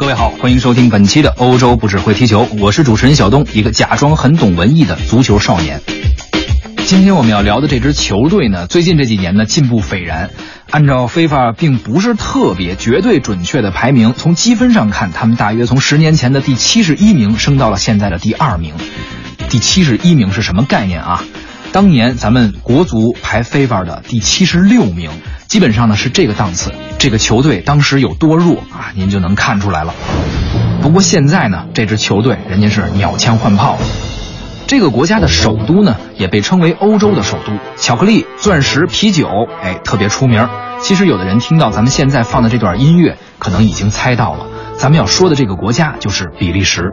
各位好，欢迎收听本期的欧洲不只会踢球，我是主持人小东，一个假装很懂文艺的足球少年。今天我们要聊的这支球队呢，最近这几年呢进步斐然。按照非法并不是特别绝对准确的排名，从积分上看，他们大约从十年前的第七十一名升到了现在的第二名。第七十一名是什么概念啊？当年咱们国足排非法的第七十六名，基本上呢是这个档次。这个球队当时有多弱啊，您就能看出来了。不过现在呢，这支球队人家是鸟枪换炮了。这个国家的首都呢，也被称为欧洲的首都，巧克力、钻石、啤酒，哎，特别出名。其实有的人听到咱们现在放的这段音乐，可能已经猜到了，咱们要说的这个国家就是比利时。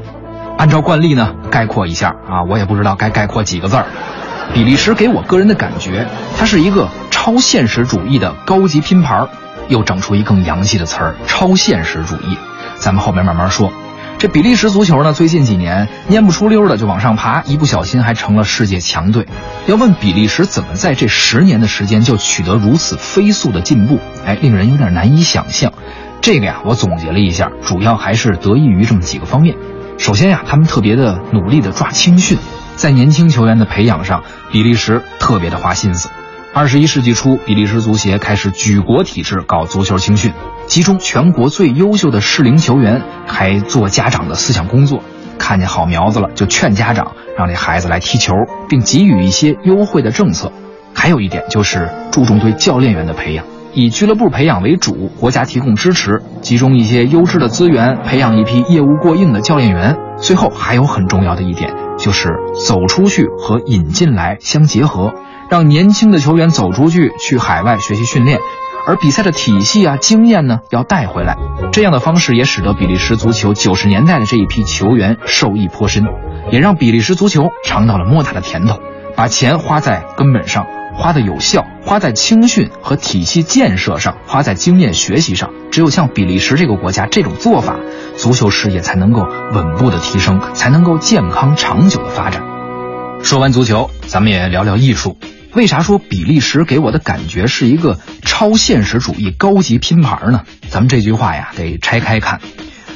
按照惯例呢，概括一下啊，我也不知道该概括几个字儿。比利时给我个人的感觉，它是一个超现实主义的高级拼盘儿。又整出一更洋气的词儿——超现实主义。咱们后面慢慢说。这比利时足球呢，最近几年蔫不出溜的就往上爬，一不小心还成了世界强队。要问比利时怎么在这十年的时间就取得如此飞速的进步，哎，令人有点难以想象。这个呀，我总结了一下，主要还是得益于这么几个方面。首先呀，他们特别的努力的抓青训，在年轻球员的培养上，比利时特别的花心思。二十一世纪初，比利时足协开始举国体制搞足球青训，集中全国最优秀的适龄球员，还做家长的思想工作。看见好苗子了，就劝家长让这孩子来踢球，并给予一些优惠的政策。还有一点就是注重对教练员的培养，以俱乐部培养为主，国家提供支持，集中一些优质的资源，培养一批业务过硬的教练员。最后还有很重要的一点，就是走出去和引进来相结合。让年轻的球员走出去，去海外学习训练，而比赛的体系啊、经验呢，要带回来。这样的方式也使得比利时足球九十年代的这一批球员受益颇深，也让比利时足球尝到了莫大的甜头。把钱花在根本上，花的有效，花在青训和体系建设上，花在经验学习上。只有像比利时这个国家这种做法，足球事业才能够稳步的提升，才能够健康长久的发展。说完足球，咱们也聊聊艺术。为啥说比利时给我的感觉是一个超现实主义高级拼盘呢？咱们这句话呀得拆开看，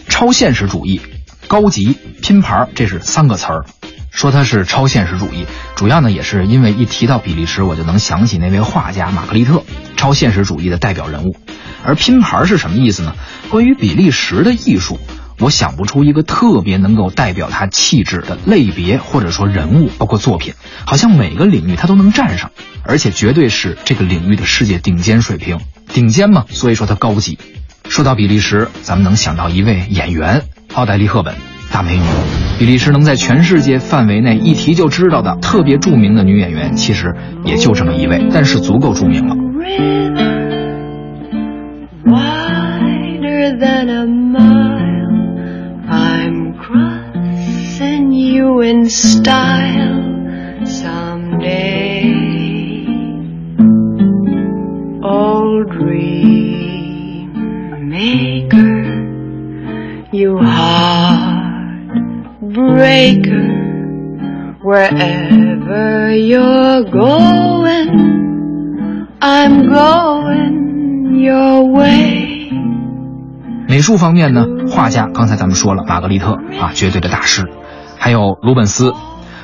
超现实主义、高级拼盘，这是三个词儿。说它是超现实主义，主要呢也是因为一提到比利时，我就能想起那位画家玛格丽特，超现实主义的代表人物。而拼盘是什么意思呢？关于比利时的艺术。我想不出一个特别能够代表他气质的类别或者说人物，包括作品，好像每个领域他都能站上，而且绝对是这个领域的世界顶尖水平。顶尖嘛，所以说他高级。说到比利时，咱们能想到一位演员奥黛丽·赫本，大美女。比利时能在全世界范围内一提就知道的特别著名的女演员，其实也就这么一位，但是足够著名了。in breaker wherever you're going, I'm going your way. 美术方面呢，画家刚才咱们说了，玛格丽特啊，绝对的大师。还有鲁本斯，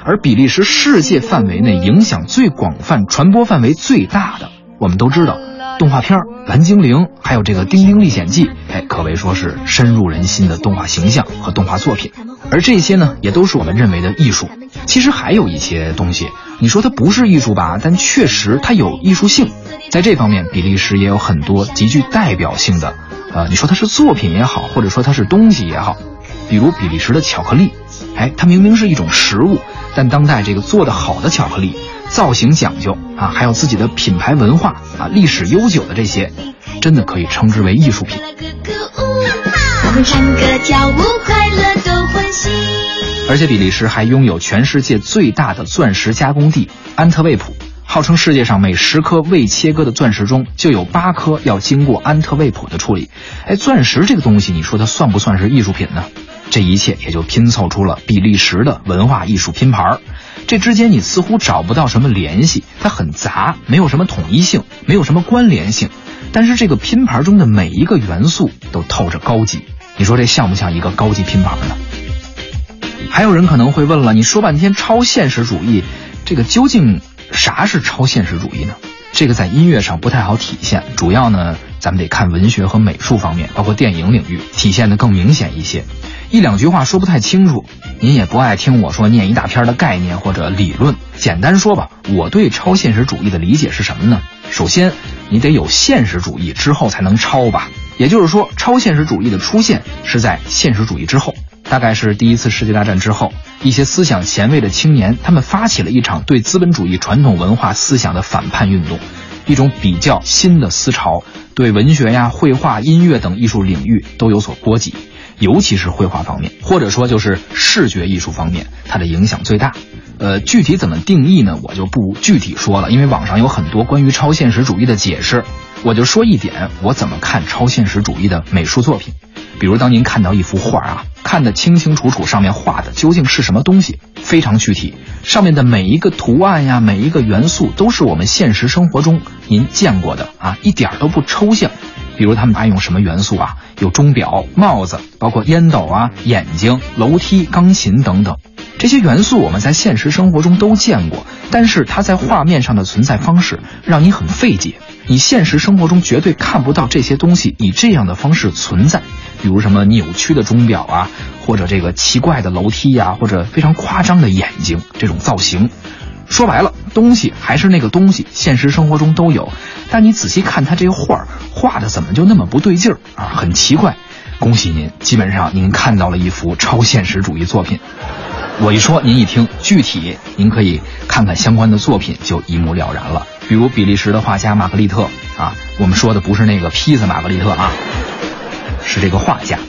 而比利时世界范围内影响最广泛、传播范围最大的，我们都知道，动画片《蓝精灵》，还有这个《丁丁历险记》，哎，可谓说是深入人心的动画形象和动画作品。而这些呢，也都是我们认为的艺术。其实还有一些东西，你说它不是艺术吧，但确实它有艺术性。在这方面，比利时也有很多极具代表性的，呃，你说它是作品也好，或者说它是东西也好，比如比利时的巧克力。哎，它明明是一种食物，但当代这个做的好的巧克力，造型讲究啊，还有自己的品牌文化啊，历史悠久的这些，真的可以称之为艺术品。我们唱歌跳舞，快乐都而且比利时还拥有全世界最大的钻石加工地安特卫普，号称世界上每十颗未切割的钻石中就有八颗要经过安特卫普的处理。哎，钻石这个东西，你说它算不算是艺术品呢？这一切也就拼凑出了比利时的文化艺术拼盘儿，这之间你似乎找不到什么联系，它很杂，没有什么统一性，没有什么关联性。但是这个拼盘中的每一个元素都透着高级，你说这像不像一个高级拼盘呢？还有人可能会问了，你说半天超现实主义，这个究竟啥是超现实主义呢？这个在音乐上不太好体现，主要呢，咱们得看文学和美术方面，包括电影领域体现的更明显一些。一两句话说不太清楚，您也不爱听我说念一大篇的概念或者理论。简单说吧，我对超现实主义的理解是什么呢？首先，你得有现实主义之后才能超吧。也就是说，超现实主义的出现是在现实主义之后，大概是第一次世界大战之后，一些思想前卫的青年，他们发起了一场对资本主义传统文化思想的反叛运动，一种比较新的思潮，对文学呀、绘画、音乐等艺术领域都有所波及，尤其是绘画方面，或者说就是视觉艺术方面，它的影响最大。呃，具体怎么定义呢？我就不具体说了，因为网上有很多关于超现实主义的解释。我就说一点，我怎么看超现实主义的美术作品。比如，当您看到一幅画啊，看得清清楚楚，上面画的究竟是什么东西，非常具体，上面的每一个图案呀，每一个元素都是我们现实生活中您见过的啊，一点都不抽象。比如，他们爱用什么元素啊？有钟表、帽子，包括烟斗啊、眼睛、楼梯、钢琴等等。这些元素我们在现实生活中都见过，但是它在画面上的存在方式让你很费解。你现实生活中绝对看不到这些东西以这样的方式存在，比如什么扭曲的钟表啊，或者这个奇怪的楼梯呀，或者非常夸张的眼睛这种造型。说白了，东西还是那个东西，现实生活中都有，但你仔细看它这个画画的怎么就那么不对劲儿啊？很奇怪。恭喜您，基本上您看到了一幅超现实主义作品。我一说，您一听，具体您可以看看相关的作品，就一目了然了。比如比利时的画家玛格丽特啊，我们说的不是那个披萨玛格丽特啊，是这个画家。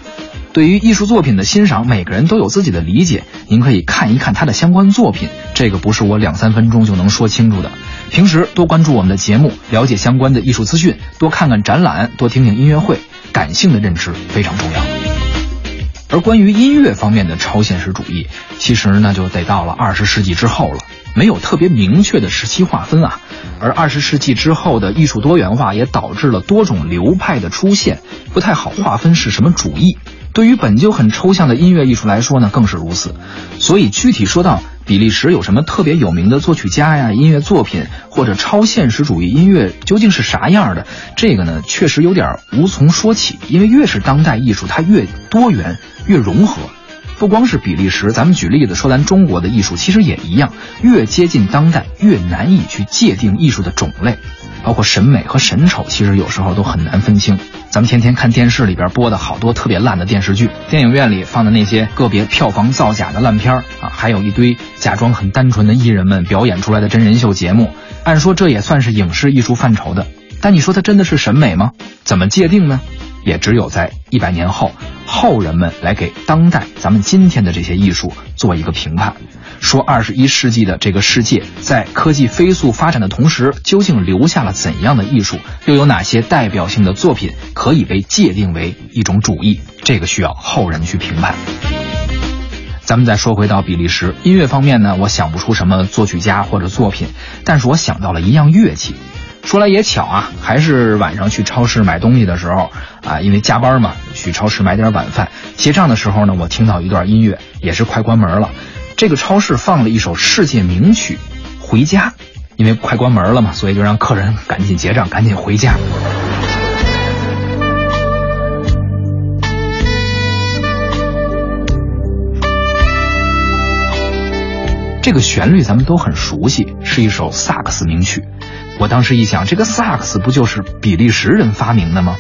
对于艺术作品的欣赏，每个人都有自己的理解，您可以看一看他的相关作品，这个不是我两三分钟就能说清楚的。平时多关注我们的节目，了解相关的艺术资讯，多看看展览，多听听音乐会，感性的认知非常重要。而关于音乐方面的超现实主义，其实呢就得到了二十世纪之后了，没有特别明确的时期划分啊。而二十世纪之后的艺术多元化也导致了多种流派的出现，不太好划分是什么主义。对于本就很抽象的音乐艺术来说呢，更是如此。所以具体说到比利时有什么特别有名的作曲家呀、音乐作品，或者超现实主义音乐究竟是啥样的，这个呢确实有点无从说起。因为越是当代艺术，它越多元。越融合，不光是比利时，咱们举例子说，咱中国的艺术其实也一样，越接近当代，越难以去界定艺术的种类，包括审美和审丑，其实有时候都很难分清。咱们天天看电视里边播的好多特别烂的电视剧，电影院里放的那些个别票房造假的烂片儿啊，还有一堆假装很单纯的艺人们表演出来的真人秀节目，按说这也算是影视艺术范畴的，但你说它真的是审美吗？怎么界定呢？也只有在一百年后，后人们来给当代咱们今天的这些艺术做一个评判，说二十一世纪的这个世界在科技飞速发展的同时，究竟留下了怎样的艺术，又有哪些代表性的作品可以被界定为一种主义？这个需要后人去评判。咱们再说回到比利时音乐方面呢，我想不出什么作曲家或者作品，但是我想到了一样乐器。说来也巧啊，还是晚上去超市买东西的时候啊，因为加班嘛，去超市买点晚饭。结账的时候呢，我听到一段音乐，也是快关门了。这个超市放了一首世界名曲《回家》，因为快关门了嘛，所以就让客人赶紧结账，赶紧回家。这个旋律咱们都很熟悉，是一首萨克斯名曲。我当时一想，这个萨克斯不就是比利时人发明的吗？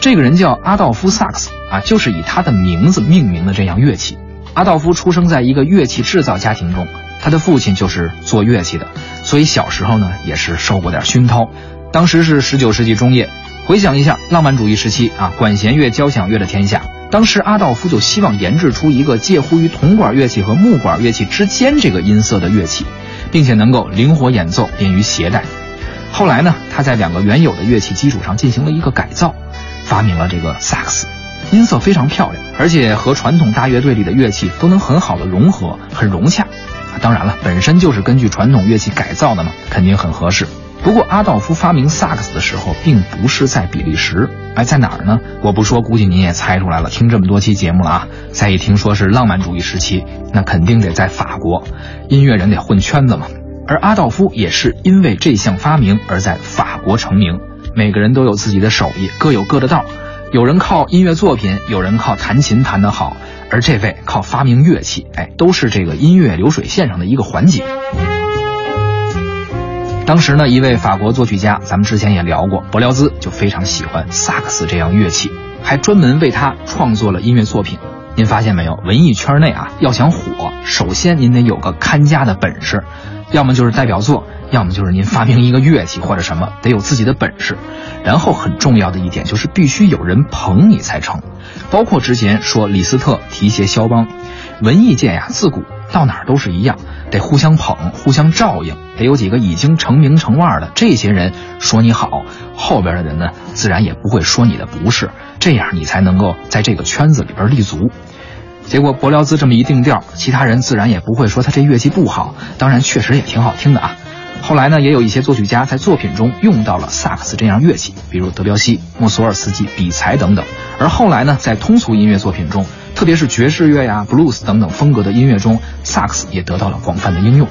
这个人叫阿道夫·萨克斯啊，就是以他的名字命名的这样乐器。阿道夫出生在一个乐器制造家庭中，他的父亲就是做乐器的，所以小时候呢也是受过点熏陶。当时是十九世纪中叶，回想一下浪漫主义时期啊，管弦乐、交响乐的天下。当时阿道夫就希望研制出一个介乎于铜管乐器和木管乐器之间这个音色的乐器，并且能够灵活演奏，便于携带。后来呢，他在两个原有的乐器基础上进行了一个改造，发明了这个萨克斯，音色非常漂亮，而且和传统大乐队里的乐器都能很好的融合，很融洽。当然了，本身就是根据传统乐器改造的嘛，肯定很合适。不过阿道夫发明萨克斯的时候，并不是在比利时，哎，在哪儿呢？我不说，估计您也猜出来了。听这么多期节目了啊，再一听说是浪漫主义时期，那肯定得在法国。音乐人得混圈子嘛。而阿道夫也是因为这项发明而在法国成名。每个人都有自己的手艺，各有各的道。有人靠音乐作品，有人靠弹琴弹得好，而这位靠发明乐器，哎，都是这个音乐流水线上的一个环节。当时呢，一位法国作曲家，咱们之前也聊过，伯辽兹就非常喜欢萨克斯这样乐器，还专门为他创作了音乐作品。您发现没有？文艺圈内啊，要想火，首先您得有个看家的本事，要么就是代表作，要么就是您发明一个乐器或者什么，得有自己的本事。然后很重要的一点就是必须有人捧你才成，包括之前说李斯特提携肖邦，文艺界呀，自古到哪儿都是一样。得互相捧，互相照应，得有几个已经成名成腕的这些人说你好，后边的人呢，自然也不会说你的不是，这样你才能够在这个圈子里边立足。结果伯辽兹这么一定调，其他人自然也不会说他这乐器不好，当然确实也挺好听的啊。后来呢，也有一些作曲家在作品中用到了萨克斯这样乐器，比如德彪西、莫索尔斯基、比才等等。而后来呢，在通俗音乐作品中，特别是爵士乐呀、布鲁斯等等风格的音乐中，萨克斯也得到了广泛的应用。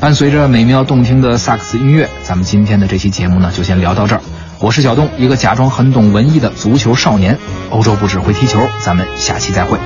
伴随着美妙动听的萨克斯音乐，咱们今天的这期节目呢，就先聊到这儿。我是小东，一个假装很懂文艺的足球少年。欧洲不只会踢球，咱们下期再会。